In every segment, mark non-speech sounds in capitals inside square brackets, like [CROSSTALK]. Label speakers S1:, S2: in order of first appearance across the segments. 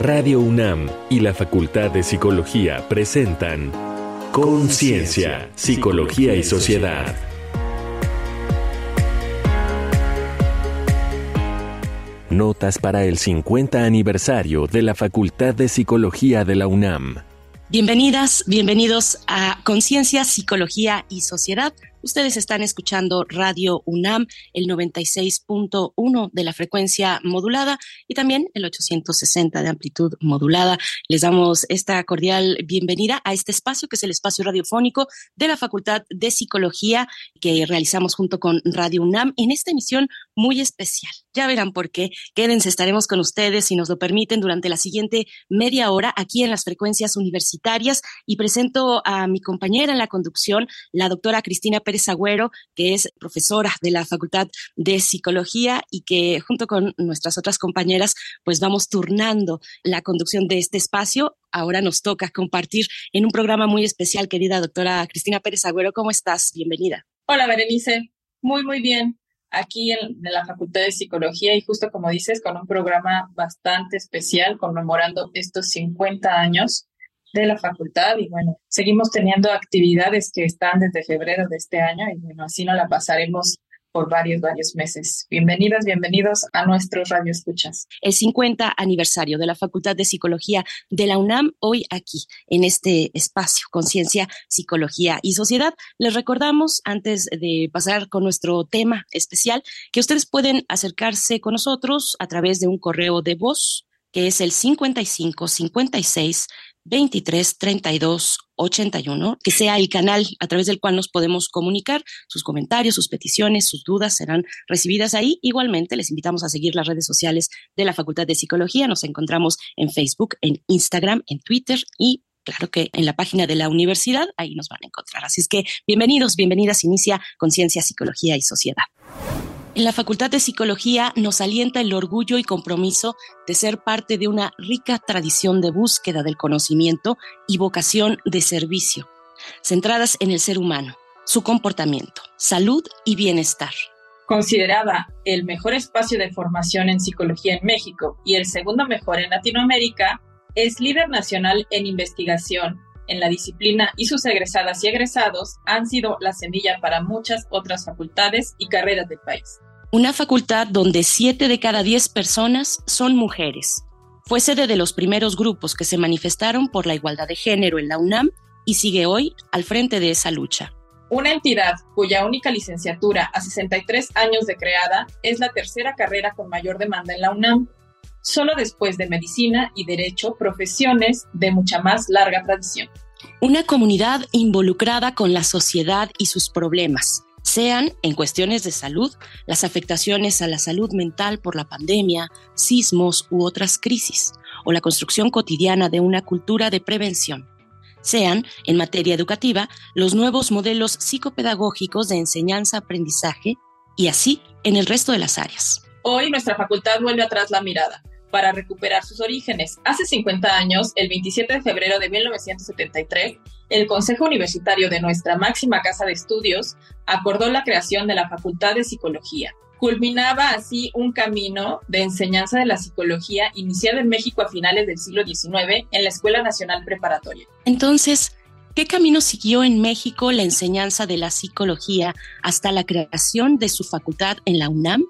S1: Radio UNAM y la Facultad de Psicología presentan Conciencia, Psicología y Sociedad. Notas para el 50 aniversario de la Facultad de Psicología de la UNAM.
S2: Bienvenidas, bienvenidos a Conciencia, Psicología y Sociedad. Ustedes están escuchando Radio UNAM, el 96.1 de la frecuencia modulada y también el 860 de amplitud modulada. Les damos esta cordial bienvenida a este espacio que es el espacio radiofónico de la Facultad de Psicología que realizamos junto con Radio UNAM en esta emisión muy especial. Ya verán por qué. Quédense, estaremos con ustedes si nos lo permiten durante la siguiente media hora aquí en las frecuencias universitarias y presento a mi compañera en la conducción, la doctora Cristina Pérez Agüero, que es profesora de la Facultad de Psicología y que junto con nuestras otras compañeras, pues vamos turnando la conducción de este espacio. Ahora nos toca compartir en un programa muy especial, querida doctora Cristina Pérez Agüero. ¿Cómo estás? Bienvenida.
S3: Hola, Berenice. Muy, muy bien. Aquí en, la Facultad de Psicología y justo como dices, con un programa bastante especial conmemorando estos 50 años de la facultad. Y bueno, seguimos teniendo actividades que están desde febrero de este año y bueno, así nos la pasaremos varios, varios meses. Bienvenidas, bienvenidos a nuestros radioescuchas.
S2: El 50 aniversario de la Facultad de Psicología de la UNAM, hoy aquí, en este espacio, Conciencia, Psicología y Sociedad. Les recordamos, antes de pasar con nuestro tema especial, que ustedes pueden acercarse con nosotros a través de un correo de voz que es el 55 56 23 32 81, que sea el canal a través del cual nos podemos comunicar. Sus comentarios, sus peticiones, sus dudas serán recibidas ahí. Igualmente, les invitamos a seguir las redes sociales de la Facultad de Psicología. Nos encontramos en Facebook, en Instagram, en Twitter y claro que en la página de la universidad, ahí nos van a encontrar. Así es que bienvenidos, bienvenidas, inicia Conciencia, Psicología y Sociedad. En la Facultad de Psicología nos alienta el orgullo y compromiso de ser parte de una rica tradición de búsqueda del conocimiento y vocación de servicio, centradas en el ser humano, su comportamiento, salud y bienestar.
S3: Considerada el mejor espacio de formación en psicología en México y el segundo mejor en Latinoamérica, es líder nacional en investigación en la disciplina y sus egresadas y egresados han sido la semilla para muchas otras facultades y carreras del país.
S2: Una facultad donde siete de cada diez personas son mujeres. Fue sede de los primeros grupos que se manifestaron por la igualdad de género en la UNAM y sigue hoy al frente de esa lucha.
S3: Una entidad cuya única licenciatura a 63 años de creada es la tercera carrera con mayor demanda en la UNAM, solo después de medicina y derecho, profesiones de mucha más larga tradición.
S2: Una comunidad involucrada con la sociedad y sus problemas, sean en cuestiones de salud, las afectaciones a la salud mental por la pandemia, sismos u otras crisis, o la construcción cotidiana de una cultura de prevención, sean en materia educativa los nuevos modelos psicopedagógicos de enseñanza-aprendizaje y así en el resto de las áreas.
S3: Hoy nuestra facultad vuelve atrás la mirada para recuperar sus orígenes. Hace 50 años, el 27 de febrero de 1973, el Consejo Universitario de nuestra máxima casa de estudios acordó la creación de la Facultad de Psicología. Culminaba así un camino de enseñanza de la psicología iniciado en México a finales del siglo XIX en la Escuela Nacional Preparatoria.
S2: Entonces, ¿qué camino siguió en México la enseñanza de la psicología hasta la creación de su facultad en la UNAM?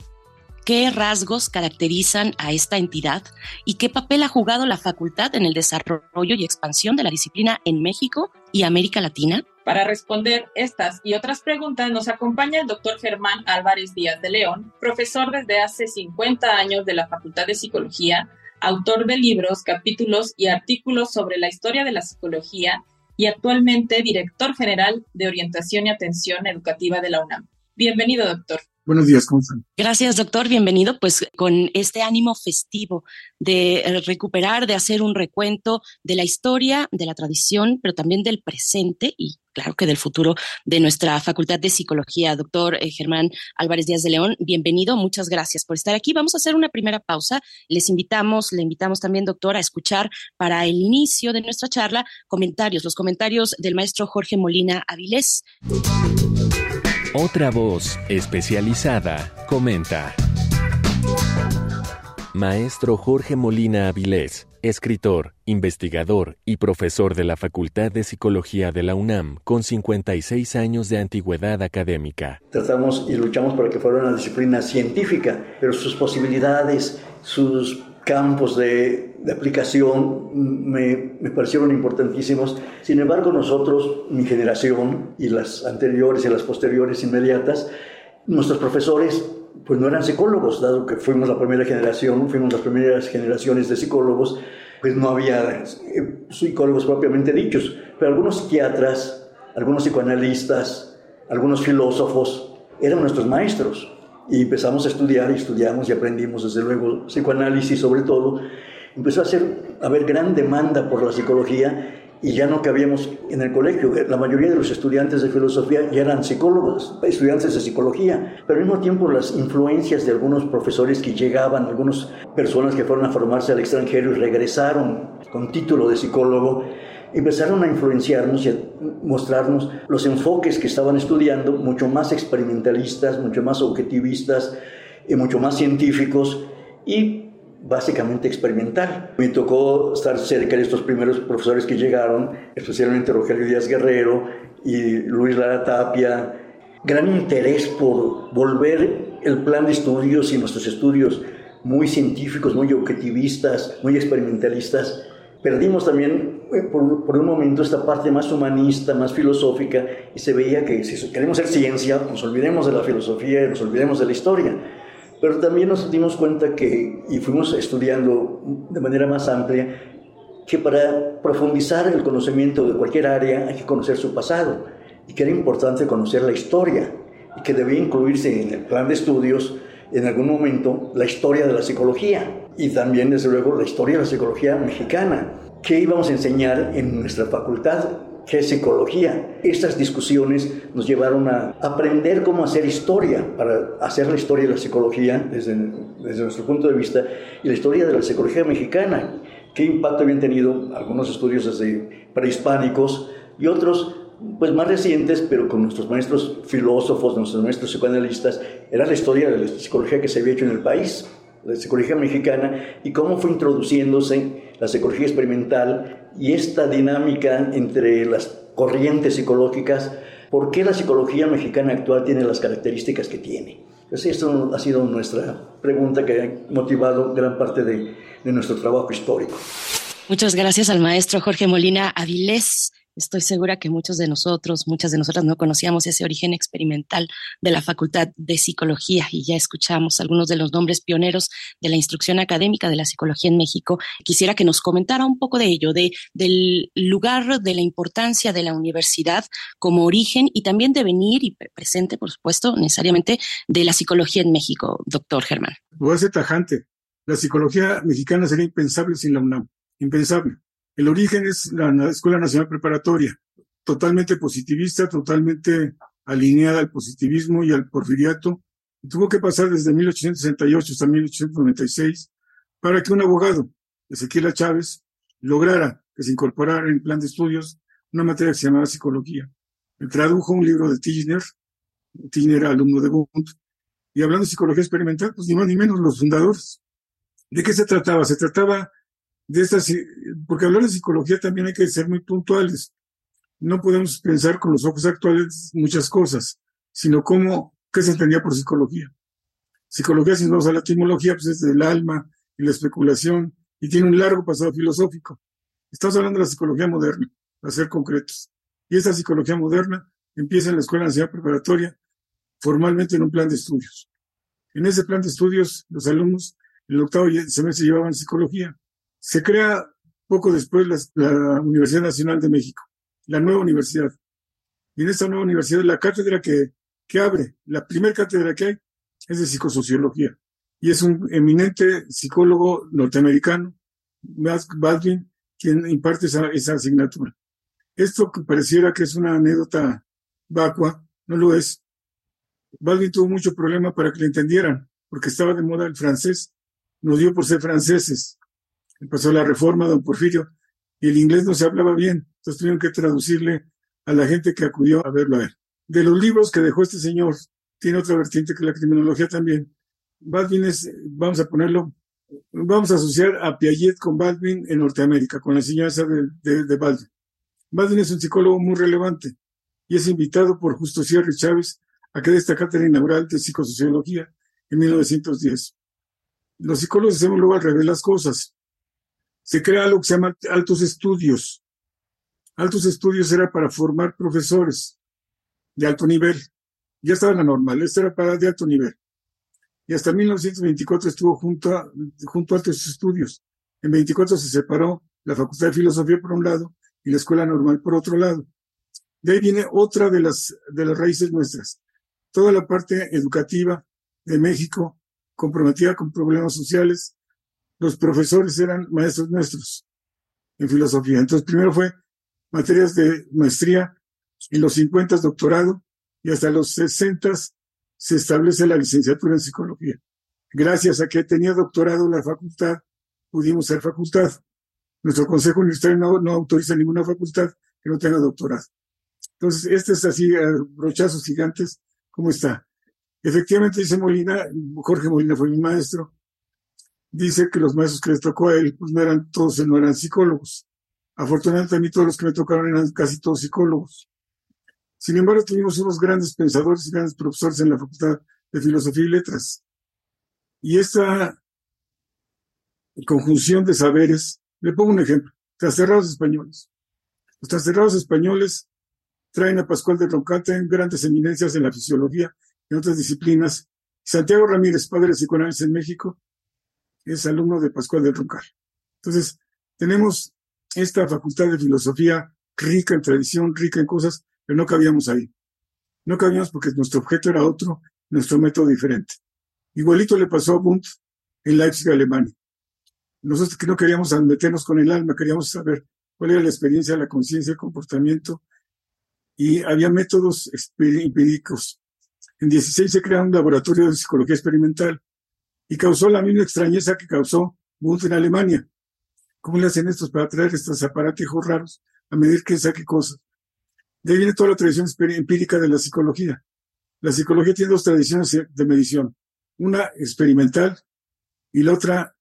S2: Qué rasgos caracterizan a esta entidad y qué papel ha jugado la facultad en el desarrollo y expansión de la disciplina en México y América Latina?
S3: Para responder estas y otras preguntas nos acompaña el doctor Germán Álvarez Díaz de León, profesor desde hace 50 años de la Facultad de Psicología, autor de libros, capítulos y artículos sobre la historia de la psicología y actualmente director general de Orientación y Atención Educativa de la UNAM. Bienvenido, doctor.
S4: Buenos días, ¿cómo están?
S2: Gracias, doctor. Bienvenido. Pues con este ánimo festivo de eh, recuperar, de hacer un recuento de la historia, de la tradición, pero también del presente y claro que del futuro de nuestra Facultad de Psicología. Doctor eh, Germán Álvarez Díaz de León, bienvenido. Muchas gracias por estar aquí. Vamos a hacer una primera pausa. Les invitamos, le invitamos también, doctor, a escuchar para el inicio de nuestra charla comentarios, los comentarios del maestro Jorge Molina Avilés.
S1: Otra voz especializada comenta. Maestro Jorge Molina Avilés, escritor, investigador y profesor de la Facultad de Psicología de la UNAM, con 56 años de antigüedad académica.
S5: Tratamos y luchamos para que fuera una disciplina científica, pero sus posibilidades, sus campos de, aplicación me, me, parecieron importantísimos. Sin embargo, nosotros, mi generación y las anteriores y las posteriores inmediatas, nuestros profesores pues no eran psicólogos, dado que fuimos la primera generación, fuimos las primeras generaciones de psicólogos, pues no había eh, psicólogos propiamente dichos, pero algunos psiquiatras, algunos psicoanalistas, algunos filósofos eran nuestros maestros. Y empezamos a estudiar y estudiamos y aprendimos desde luego psicoanálisis sobre todo. Empezó a, ser, a haber gran demanda por la psicología y ya no cabíamos en el colegio. La mayoría de los estudiantes de filosofía ya eran psicólogos, estudiantes de psicología, pero al mismo tiempo las influencias de algunos profesores que llegaban, algunas personas que fueron a formarse al extranjero y regresaron con título de psicólogo, empezaron a influenciarnos y a mostrarnos los enfoques que estaban estudiando, mucho más experimentalistas, mucho más objetivistas y mucho más científicos. Y básicamente experimental. Me tocó estar cerca de estos primeros profesores que llegaron, especialmente Rogelio Díaz Guerrero y Luis Lara Tapia. Gran interés por volver el plan de estudios y nuestros estudios muy científicos, muy objetivistas, muy experimentalistas. Perdimos también eh, por, un momento esta parte más humanista, más filosófica, y se veía que si queremos ser ciencia, nos olvidemos de la filosofía y nos olvidemos de la historia. Pero también nos dimos cuenta que, y fuimos estudiando de manera más amplia, que para profundizar el conocimiento de cualquier área hay que conocer su pasado y que era importante conocer la historia y que debía incluirse en el plan de estudios en algún momento la historia de la psicología y también desde luego la historia de la psicología mexicana. ¿Qué íbamos a enseñar en nuestra facultad? ¿Qué es psicología? Estas discusiones nos llevaron a aprender cómo hacer historia, para hacer la historia de la psicología desde, desde nuestro punto de vista y la historia de la psicología mexicana. ¿Qué impacto habían tenido algunos estudios desde prehispánicos y otros pues más recientes, pero con nuestros maestros filósofos, nuestros maestros psicoanalistas, era la historia de la psicología que se había hecho en el país, la psicología mexicana, y cómo fue introduciéndose la psicología experimental y esta dinámica entre las corrientes psicológicas, ¿por qué la psicología mexicana actual tiene las características que tiene? Pues esto ha sido nuestra pregunta que ha motivado gran parte de, de nuestro trabajo histórico.
S2: Muchas gracias al maestro Jorge Molina Avilés. Estoy segura que muchos de nosotros, muchas de nosotras no conocíamos ese origen experimental de la Facultad de Psicología y ya escuchamos algunos de los nombres pioneros de la instrucción académica de la psicología en México. Quisiera que nos comentara un poco de ello, de, del lugar, de la importancia de la universidad como origen y también de venir y presente, por supuesto, necesariamente de la psicología en México, doctor Germán.
S4: Voy a ser tajante. La psicología mexicana sería impensable sin la UNAM. Impensable. El origen es la Escuela Nacional Preparatoria, totalmente positivista, totalmente alineada al positivismo y al porfiriato. tuvo que pasar desde 1868 hasta 1896 para que un abogado, Ezequiel Chávez, lograra que se incorporara en plan de estudios una materia que se llamaba psicología. Tradujo un libro de Tigner, Tigner era alumno de Bund, y hablando de psicología experimental, pues ni más ni menos los fundadores. ¿De qué se trataba? Se trataba de estas, porque hablar de psicología también hay que ser muy puntuales. No podemos pensar con los ojos actuales muchas cosas, sino cómo, qué se entendía por psicología. Psicología, si no a la etimología, pues es del alma y la especulación, y tiene un largo pasado filosófico. Estamos hablando de la psicología moderna, para ser concretos. Y esta psicología moderna empieza en la Escuela Nacional Preparatoria, formalmente en un plan de estudios. En ese plan de estudios, los alumnos, en el octavo semestre llevaban psicología, se crea poco después la, Universidad Nacional de México, la nueva universidad. Y en esta nueva universidad, la cátedra que, que abre, la primera cátedra que hay, es de psicosociología. Y es un eminente psicólogo norteamericano, Baldwin, quien imparte esa, esa asignatura. Esto que pareciera que es una anécdota vacua, no lo es. Baldwin tuvo mucho problema para que le entendieran, porque estaba de moda el francés. Nos dio por ser franceses empezó la reforma, don Porfirio, y el inglés no se hablaba bien, entonces tuvieron que traducirle a la gente que acudió a verlo a él. De los libros que dejó este señor, tiene otra vertiente que la criminología también. Bien es, vamos a ponerlo, vamos a asociar a Piaget con Baldwin en Norteamérica, con la enseñanza de, de, Baldwin. Baldwin es un psicólogo muy relevante y es invitado por Justo Sierra Chávez a que dé esta cátedra inaugural de psicosociología en 1910. Los psicólogos hacemos luego al revés las cosas. Se crea algo que se llama altos estudios. Altos estudios era para formar profesores de alto nivel. Ya estaba la normal, esto era para de alto nivel y hasta 1924 estuvo junto a, junto a altos estudios. En 24 se separó la Facultad de Filosofía por un lado y la Escuela Normal por otro lado. De ahí viene otra de las, de las raíces nuestras. Toda la parte educativa de México comprometida con problemas sociales. Los profesores eran maestros nuestros en filosofía. Entonces, primero fue materias de maestría, en los 50 doctorado y hasta los 60 se establece la licenciatura en psicología. Gracias a que tenía doctorado la facultad, pudimos ser facultad. Nuestro consejo universitario no, autoriza ninguna facultad que no tenga doctorado. Entonces, este es así, brochazos gigantes, ¿cómo está? Efectivamente, dice Molina, Jorge Molina fue mi maestro, dice que los maestros que les tocó a él, pues no eran todos, no eran psicólogos. Afortunadamente a mí todos los que me tocaron eran casi todos psicólogos. Sin embargo, tuvimos unos grandes pensadores y grandes profesores en la Facultad de Filosofía y Letras. Y esta conjunción de saberes, le pongo un ejemplo, trasterrados españoles. Los trasterrados españoles traen a Pascual de Roncata en grandes eminencias en la fisiología y en otras disciplinas. Santiago Ramírez, padre de psicoanálisis en México, es alumno de Pascual de Roncal. Entonces, tenemos esta facultad de filosofía rica en tradición, rica en cosas, pero no cabíamos ahí. No cabíamos porque nuestro objeto era otro, nuestro método diferente. Igualito le pasó a Wundt en Leipzig, Alemania. Nosotros que no queríamos meternos con el alma, queríamos saber cuál era la experiencia, la conciencia, el comportamiento. Y había métodos empíricos. En 16 se crea un laboratorio de psicología experimental y causó la misma extrañeza que causó Wundt en Alemania. ¿Cómo le hacen estos para traer estos aparatijos raros a medir qué saque cosas? De ahí viene toda la tradición empírica de la psicología. La psicología tiene dos tradiciones de medición. Una experimental y la otra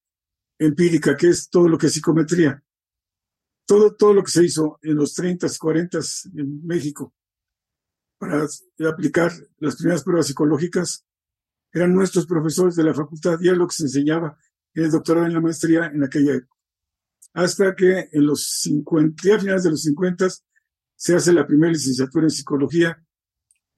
S4: empírica, que es todo lo que es psicometría. Todo, todo lo que se hizo en los 30, 40 en México para aplicar las primeras pruebas psicológicas eran nuestros profesores de la facultad, ya lo que se enseñaba en el doctorado en la maestría en aquella época. Hasta que en los 50, ya a finales de los 50 se hace la primera licenciatura en psicología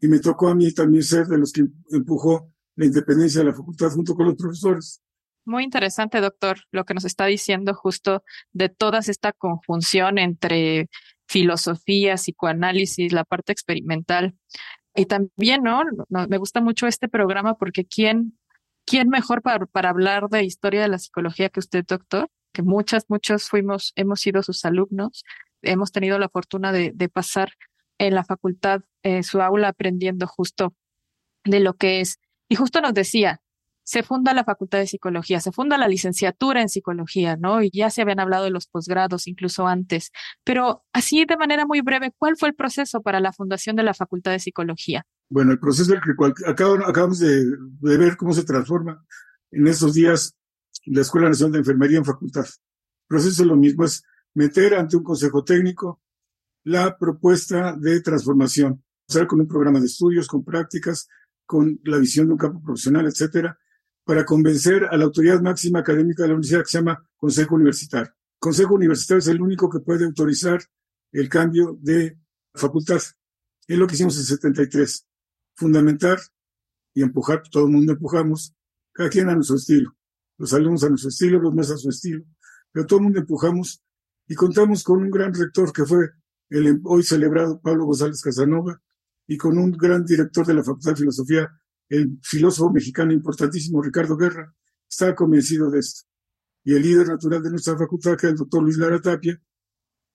S4: y me tocó a mí también ser de los que empujó la independencia de la facultad junto con los profesores.
S3: Muy interesante, doctor, lo que nos está diciendo justo de toda esta conjunción entre filosofía, psicoanálisis, la parte experimental. Y también, ¿no? me gusta mucho este programa porque ¿quién, quién mejor para, para hablar de historia de la psicología que usted, doctor? Que muchas, muchos fuimos, hemos sido sus alumnos hemos tenido la fortuna de, pasar en la facultad eh, su aula aprendiendo justo de lo que es. Y justo nos decía, se funda la Facultad de Psicología, se funda la licenciatura en Psicología, ¿no? Y ya se habían hablado de los posgrados incluso antes. Pero así de manera muy breve, ¿cuál fue el proceso para la fundación de la Facultad de Psicología?
S4: Bueno, el proceso del que acabamos de, ver cómo se transforma en estos días la Escuela Nacional de Enfermería en facultad. El proceso es lo mismo, es meter ante un consejo técnico la propuesta de transformación, sea, con un programa de estudios, con prácticas, con la visión de un campo profesional, etcétera, para convencer a la autoridad máxima académica de la universidad que se llama Consejo Universitario. Consejo Universitario es el único que puede autorizar el cambio de facultad. Es lo que hicimos en 73. Fundamentar y empujar, todo el mundo empujamos, cada quien a nuestro estilo. Los alumnos a nuestro estilo, los más a su estilo, pero todo el mundo empujamos y contamos con un gran rector que fue el hoy celebrado Pablo González Casanova y con un gran director de la Facultad de Filosofía, el filósofo mexicano importantísimo Ricardo Guerra, estaba convencido de esto. Y el líder natural de nuestra facultad, que es el doctor Luis Lara Tapia,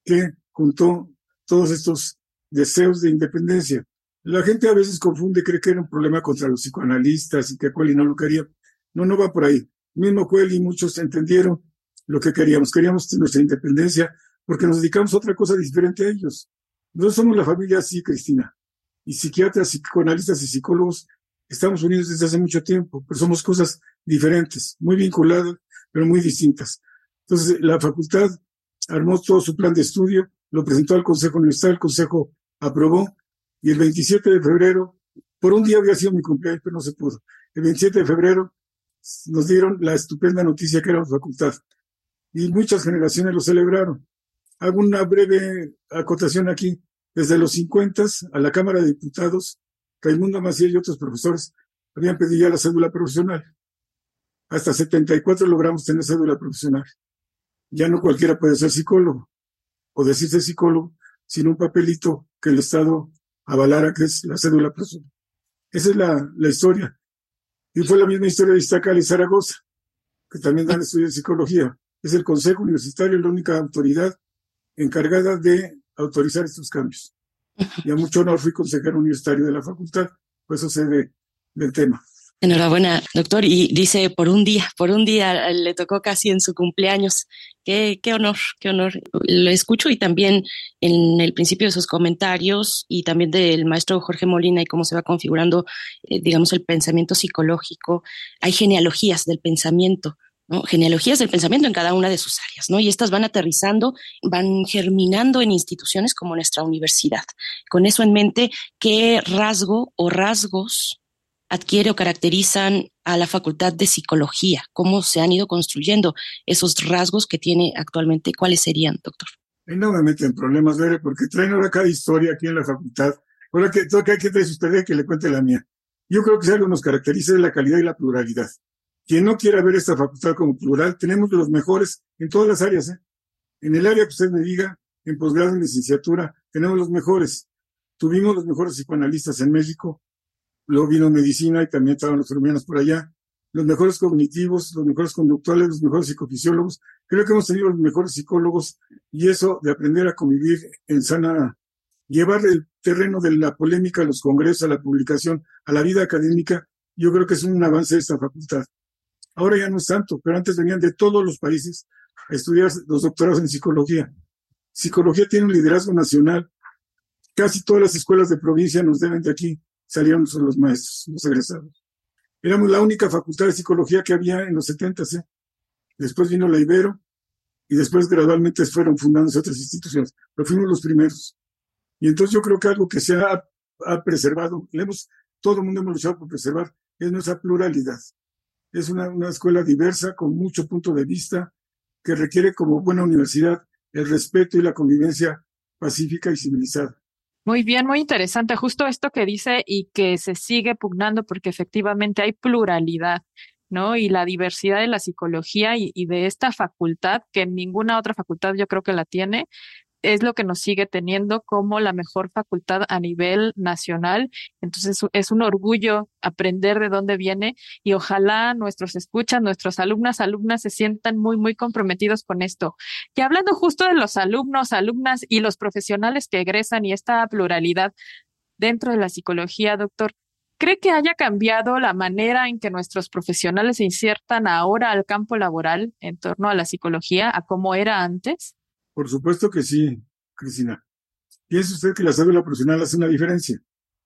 S4: que juntó todos estos deseos de independencia. La gente a veces confunde, cree que era un problema contra los psicoanalistas y que Cueli no lo quería. No, no va por ahí. Mismo Cueli y muchos entendieron lo que queríamos. Queríamos nuestra independencia porque nos dedicamos a otra cosa diferente a ellos. Nosotros somos la familia así, Cristina. Y psiquiatras, psicoanalistas y psicólogos estamos unidos desde hace mucho tiempo, pero somos cosas diferentes, muy vinculadas, pero muy distintas. Entonces, la facultad armó todo su plan de estudio, lo presentó al Consejo Universitario, el Consejo aprobó, y el 27 de febrero, por un día había sido mi cumpleaños, pero no se pudo. El 27 de febrero nos dieron la estupenda noticia que era la facultad, y muchas generaciones lo celebraron. Hago una breve acotación aquí. Desde los 50 a la Cámara de Diputados, Raimundo Maciel y otros profesores habían pedido ya la cédula profesional. Hasta 74 logramos tener cédula profesional. Ya no cualquiera puede ser psicólogo o decirse psicólogo sin un papelito que el Estado avalara que es la cédula profesional. Esa es la, historia. Y fue la misma historia de Iztacal y Zaragoza, que también dan estudios de psicología. Es el Consejo Universitario la única autoridad encargada de autorizar estos cambios. Y a mucho honor fui consejero universitario de la facultad, pues eso sé del tema.
S2: Enhorabuena, doctor. Y dice, por un día, por un día le tocó casi en su cumpleaños. Qué, qué honor, qué honor. Lo escucho y también en el principio de sus comentarios y también del maestro Jorge Molina y cómo se va configurando, eh, digamos, el pensamiento psicológico. Hay genealogías del pensamiento. ¿No? genealogías del pensamiento en cada una de sus áreas, ¿no? Y estas van aterrizando, van germinando en instituciones como nuestra universidad. Con eso en mente, ¿qué rasgo o rasgos adquiere o caracterizan a la Facultad de Psicología? ¿Cómo se han ido construyendo esos rasgos que tiene actualmente? ¿Cuáles serían, doctor?
S4: no me meten problemas, Bere, porque traen ahora cada historia aquí en la facultad. Ahora que toca que traer usted que le cuente la mía. Yo creo que si algo nos caracteriza es la calidad y la pluralidad. Quien no quiera ver esta facultad como plural, tenemos los mejores en todas las áreas. ¿eh? En el área que usted me diga, en posgrado, en licenciatura, tenemos los mejores. Tuvimos los mejores psicoanalistas en México, luego vino medicina y también estaban los hermanos por allá, los mejores cognitivos, los mejores conductuales, los mejores psicofisiólogos. Creo que hemos tenido los mejores psicólogos y eso de aprender a convivir en sana, llevar el terreno de la polémica a los congresos, a la publicación, a la vida académica, yo creo que es un avance de esta facultad. Ahora ya no es tanto, pero antes venían de todos los países a estudiar los doctorados en psicología. Psicología tiene un liderazgo nacional. Casi todas las escuelas de provincia nos deben de aquí salieron los maestros, los egresados. Éramos la única facultad de psicología que había en los 70, ¿eh? Después vino la Ibero y después gradualmente fueron fundándose otras instituciones, pero fuimos los primeros. Y entonces yo creo que algo que se ha, preservado, hemos, todo el mundo hemos luchado por preservar, es nuestra pluralidad. Es una, una escuela diversa, con mucho punto de vista, que requiere como buena universidad el respeto y la convivencia pacífica y civilizada.
S3: Muy bien, muy interesante. Justo esto que dice y que se sigue pugnando porque efectivamente hay pluralidad, ¿no? Y la diversidad de la psicología y, y de esta facultad, que ninguna otra facultad yo creo que la tiene, es lo que nos sigue teniendo como la mejor facultad a nivel nacional. Entonces es un orgullo aprender de dónde viene y ojalá nuestros escuchas, nuestros alumnas, alumnas se sientan muy, muy comprometidos con esto. Y hablando justo de los alumnos, alumnas y los profesionales que egresan y esta pluralidad dentro de la psicología, doctor, ¿Cree que haya cambiado la manera en que nuestros profesionales se insertan ahora al campo laboral en torno a la psicología a cómo era antes?
S4: Por supuesto que sí, Cristina. Piense usted que la cédula profesional hace una diferencia.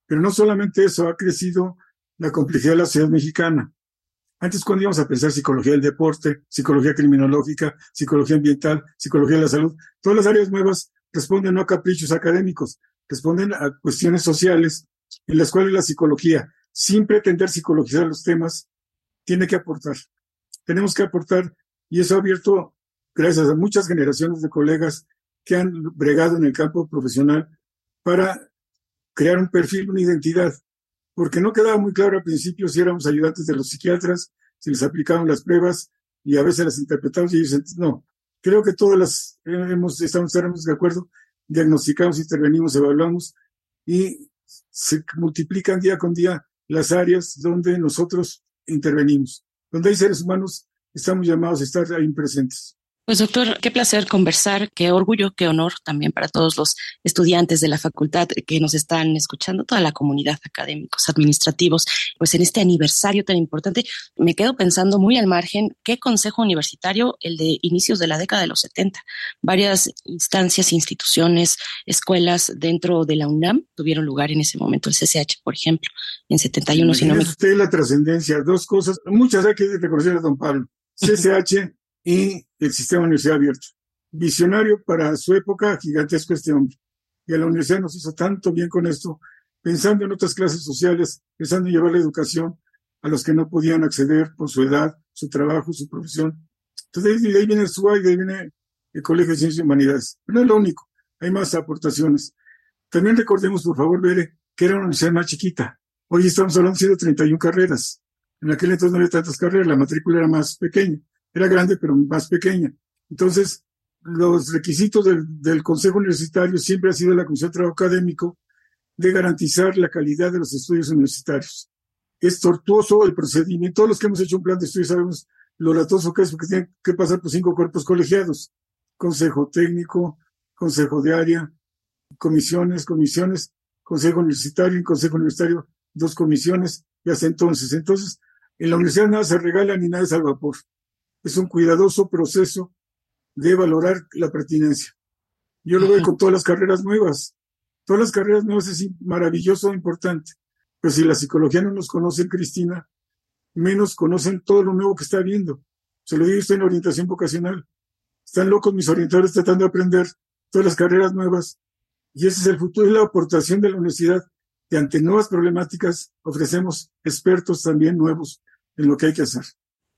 S4: Pero no solamente eso, ha crecido la complejidad de la sociedad mexicana. Antes, cuando íbamos a pensar psicología del deporte, psicología criminológica, psicología ambiental, psicología de la salud, todas las áreas nuevas responden no a caprichos académicos, responden a cuestiones sociales en las cuales la psicología, sin pretender psicologizar los temas, tiene que aportar. Tenemos que aportar y eso ha abierto gracias a muchas generaciones de colegas que han bregado en el campo profesional para crear un perfil, una identidad, porque no quedaba muy claro al principio si éramos ayudantes de los psiquiatras, si les aplicaban las pruebas y a veces las interpretamos y ellos no. Creo que todas las hemos, estamos, estamos de acuerdo, diagnosticamos, intervenimos, evaluamos y se multiplican día con día las áreas donde nosotros intervenimos. Donde hay seres humanos, estamos llamados a estar ahí presentes.
S2: Pues doctor, qué placer conversar, qué orgullo, qué honor también para todos los estudiantes de la facultad que nos están escuchando, toda la comunidad académicos, administrativos. Pues en este aniversario tan importante, me quedo pensando muy al margen, qué consejo universitario el de inicios de la década de los 70. Varias instancias, instituciones, escuelas dentro de la UNAM tuvieron lugar en ese momento, el CCH, por ejemplo, en 71, si no me...
S4: Usted la trascendencia, dos cosas, muchas hay que reconocer a don Pablo. CCH [LAUGHS] y el sistema de universidad abierta. Visionario para su época, gigantesco este hombre. Y a la universidad nos hizo tanto bien con esto, pensando en otras clases sociales, pensando en llevar la educación a los que no podían acceder por su edad, su trabajo, su profesión. Entonces, de ahí viene el SUA y de ahí viene el Colegio de Ciencias y Humanidades. Pero no es lo único, hay más aportaciones. También recordemos, por favor, Bere, que era una universidad más chiquita. Hoy estamos hablando de 131 carreras. En aquel entonces no había tantas carreras, la matrícula era más pequeña. Era grande, pero más pequeña. Entonces, los requisitos del, Consejo Universitario siempre ha sido la Comisión de Trabajo Académico de garantizar la calidad de los estudios universitarios. Es tortuoso el procedimiento. Todos los que hemos hecho un plan de estudios sabemos lo latoso que es porque tienen que pasar por cinco cuerpos colegiados. Consejo técnico, consejo de área, comisiones, comisiones, consejo universitario y consejo universitario, dos comisiones, y hasta entonces. Entonces, en la universidad nada se regala ni nada es al vapor. Es un cuidadoso proceso de valorar la pertinencia. Yo lo veo con todas las carreras nuevas. Todas las carreras nuevas es maravilloso, importante. Pero si la psicología no nos conoce, Cristina, menos conocen todo lo nuevo que está viendo. Se lo digo usted en orientación vocacional. Están locos mis orientadores tratando de aprender todas las carreras nuevas. Y ese es el futuro, es la aportación de la universidad, que ante nuevas problemáticas ofrecemos expertos también nuevos en lo que hay que hacer.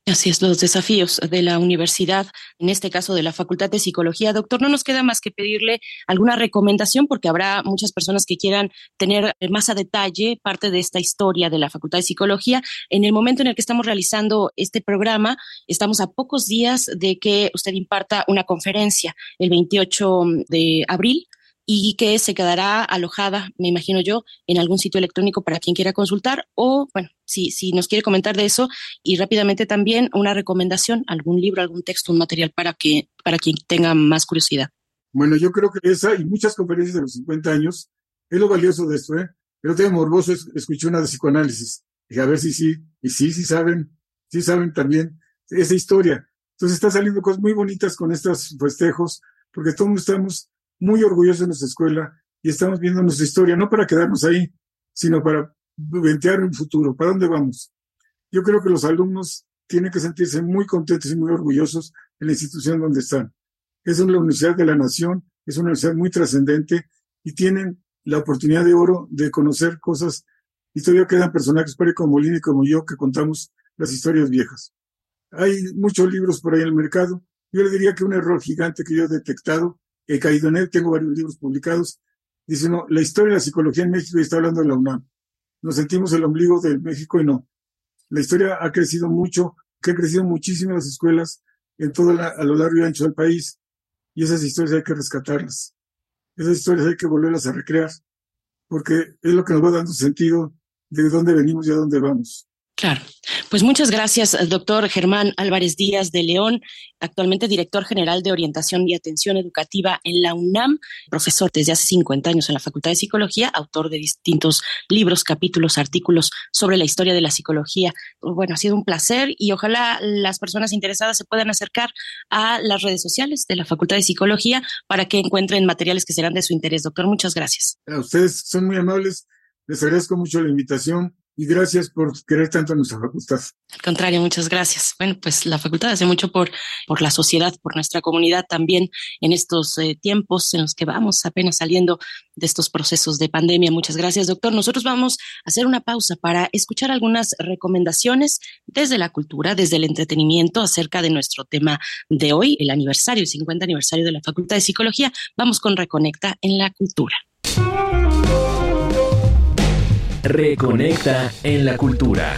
S2: Así es, los desafíos de la universidad, en este caso de la Facultad de Psicología. Doctor, no nos queda más que pedirle alguna recomendación porque habrá muchas personas que quieran tener más a detalle parte de esta historia de la Facultad de Psicología. En el momento en el que estamos realizando este programa, estamos a pocos días de que usted imparta una conferencia el 28 de abril y que se quedará alojada, me imagino yo, en algún sitio electrónico para quien quiera consultar o, bueno, si, si nos quiere comentar de eso y rápidamente también una recomendación, algún libro, algún texto, un material para, que, para quien tenga más curiosidad.
S4: Bueno, yo creo que esa y muchas conferencias de los 50 años es lo valioso de esto, ¿eh? Pero tengo morboso, escuché una de psicoanálisis. Dije, a ver si sí, y sí, sí saben, sí saben también esa historia. Entonces está saliendo cosas muy bonitas con estos festejos, porque todos estamos muy orgullosos de nuestra escuela y estamos viendo nuestra historia, no para quedarnos ahí, sino para ventear un futuro. ¿Para dónde vamos? Yo creo que los alumnos tienen que sentirse muy contentos y muy orgullosos en la institución donde están. Es una universidad de la nación, es una universidad muy trascendente y tienen la oportunidad de oro de conocer cosas. Y todavía quedan personajes como Molina y como yo que contamos las historias viejas. Hay muchos libros por ahí en el mercado. Yo le diría que un error gigante que yo he detectado he caído en él, tengo varios libros publicados. Dice, no, la historia de la psicología en México y está hablando de la UNAM. Nos sentimos el ombligo de México y no. La historia ha crecido mucho, que ha crecido muchísimo las escuelas en todo a lo largo y ancho del país. Y esas historias hay que rescatarlas. Esas historias hay que volverlas a recrear, porque es lo que nos va dando sentido de dónde venimos y a dónde vamos.
S2: Claro. Pues muchas gracias, doctor Germán Álvarez Díaz de León, actualmente director general de Orientación y Atención Educativa en la UNAM, profesor desde hace 50 años en la Facultad de Psicología, autor de distintos libros, capítulos, artículos sobre la historia de la psicología. Bueno, ha sido un placer y ojalá las personas interesadas se puedan acercar a las redes sociales de la Facultad de Psicología para que encuentren materiales que serán de su interés. Doctor, muchas gracias.
S4: A ustedes son muy amables. Les agradezco mucho la invitación y gracias por querer tanto a nuestra facultad.
S2: Al contrario, muchas gracias. Bueno, pues la facultad hace mucho por, por la sociedad, por nuestra comunidad también en estos eh, tiempos en los que vamos apenas saliendo de estos procesos de pandemia. Muchas gracias, doctor. Nosotros vamos a hacer una pausa para escuchar algunas recomendaciones desde la cultura, desde el entretenimiento acerca de nuestro tema de hoy, el aniversario, el 50 aniversario de la Facultad de Psicología. Vamos con Reconecta en la Cultura.
S1: Reconecta en la cultura.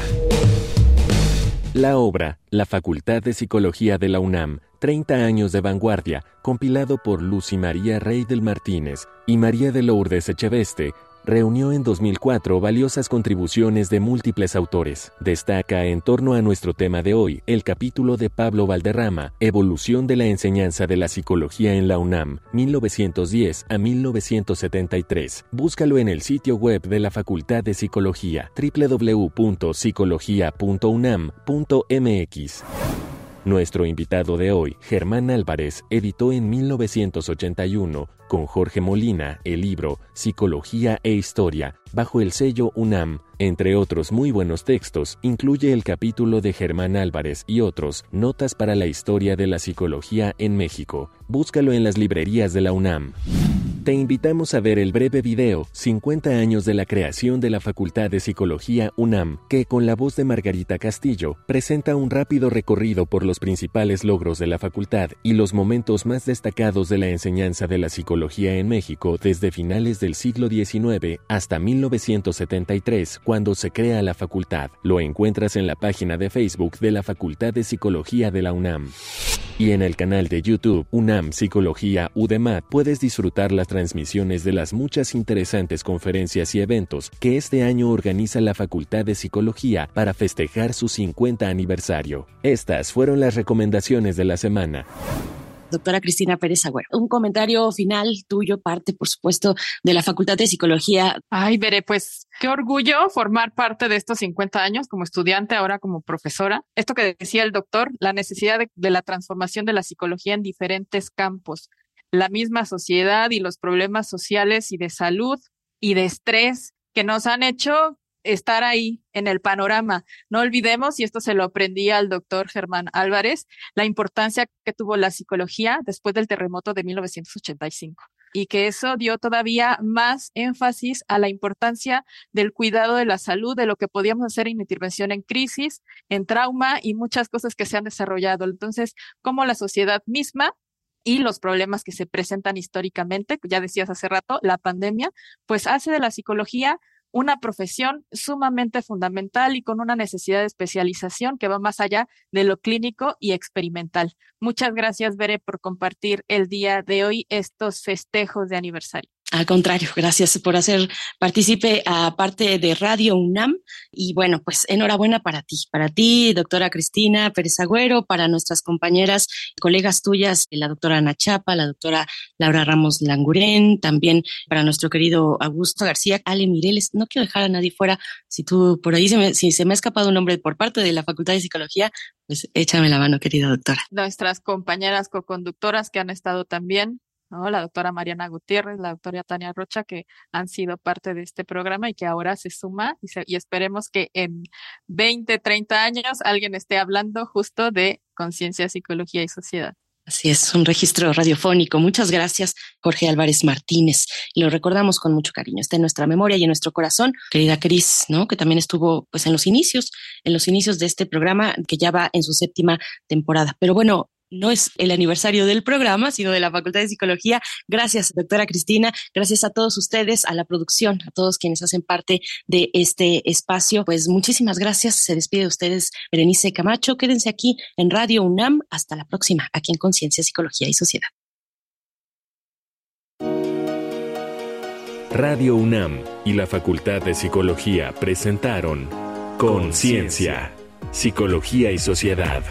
S1: La obra La Facultad de Psicología de la UNAM, 30 años de vanguardia, compilado por Lucy María Rey del Martínez y María de Lourdes Echeveste, reunió en 2004 valiosas contribuciones de múltiples autores. Destaca en torno a nuestro tema de hoy el capítulo de Pablo Valderrama, Evolución de la enseñanza de la psicología en la UNAM, 1910 a 1973. Búscalo en el sitio web de la Facultad de Psicología, www.psicología.unam.mx. Nuestro invitado de hoy, Germán Álvarez, editó en 1981 con Jorge Molina el libro Psicología e Historia bajo el sello UNAM. Entre otros muy buenos textos, incluye el capítulo de Germán Álvarez y otros, Notas para la Historia de la Psicología en México. Búscalo en las librerías de la UNAM. Te invitamos a ver el breve video 50 años de la creación de la Facultad de Psicología UNAM, que con la voz de Margarita Castillo presenta un rápido recorrido por los principales logros de la facultad y los momentos más destacados de la enseñanza de la psicología en México desde finales del siglo XIX hasta 1973, cuando se crea la facultad. Lo encuentras en la página de Facebook de la Facultad de Psicología de la UNAM. Y en el canal de YouTube UNAM Psicología UDEMAT puedes disfrutar las transmisiones de las muchas interesantes conferencias y eventos que este año organiza la Facultad de Psicología para festejar su 50 aniversario. Estas fueron las recomendaciones de la semana
S2: doctora Cristina Pérez Agüero. Un comentario final tuyo, parte, por supuesto, de la Facultad de Psicología.
S3: Ay, veré, pues qué orgullo formar parte de estos 50 años como estudiante, ahora como profesora. Esto que decía el doctor, la necesidad de, de la transformación de la psicología en diferentes campos. La misma sociedad y los problemas sociales y de salud y de estrés que nos han hecho estar ahí en el panorama. No olvidemos, y esto se lo aprendí al doctor Germán Álvarez, la importancia que tuvo la psicología después del terremoto de 1985 y que eso dio todavía más énfasis a la importancia del cuidado de la salud, de lo que podíamos hacer en intervención en crisis, en trauma y muchas cosas que se han desarrollado. Entonces, como la sociedad misma y los problemas que se presentan históricamente, ya decías hace rato, la pandemia, pues hace de la psicología una profesión sumamente fundamental y con una necesidad de especialización que va más allá de lo clínico y experimental. Muchas gracias, Bere, por compartir el día de hoy estos festejos de aniversario.
S2: Al contrario, gracias por hacer partícipe a parte de Radio UNAM. Y bueno, pues enhorabuena para ti, para ti, doctora Cristina Pérez Agüero, para nuestras compañeras, colegas tuyas, la doctora Ana Chapa, la doctora Laura Ramos Languren, también para nuestro querido Augusto García, Ale Mireles. No quiero dejar a nadie fuera. Si tú por ahí, se me, si se me ha escapado un nombre por parte de la Facultad de Psicología, pues échame la mano, querida doctora.
S3: Nuestras compañeras co-conductoras que han estado también la doctora Mariana Gutiérrez, la doctora Tania Rocha, que han sido parte de este programa y que ahora se suma y, esperemos que en 20, 30 años alguien esté hablando justo de conciencia, psicología y sociedad.
S2: Así es, un registro radiofónico. Muchas gracias, Jorge Álvarez Martínez. Lo recordamos con mucho cariño. Está en nuestra memoria y en nuestro corazón. Querida Cris, ¿no? Que también estuvo pues en los inicios, en los inicios de este programa que ya va en su séptima temporada. Pero bueno, no es el aniversario del programa, sino de la Facultad de Psicología. Gracias, doctora Cristina. Gracias a todos ustedes, a la producción, a todos quienes hacen parte de este espacio. Pues muchísimas gracias. Se despide de ustedes Berenice Camacho. Quédense aquí en Radio UNAM. Hasta la próxima, aquí en Conciencia, Psicología y Sociedad.
S1: Radio UNAM y la Facultad de Psicología presentaron Conciencia, Psicología y Sociedad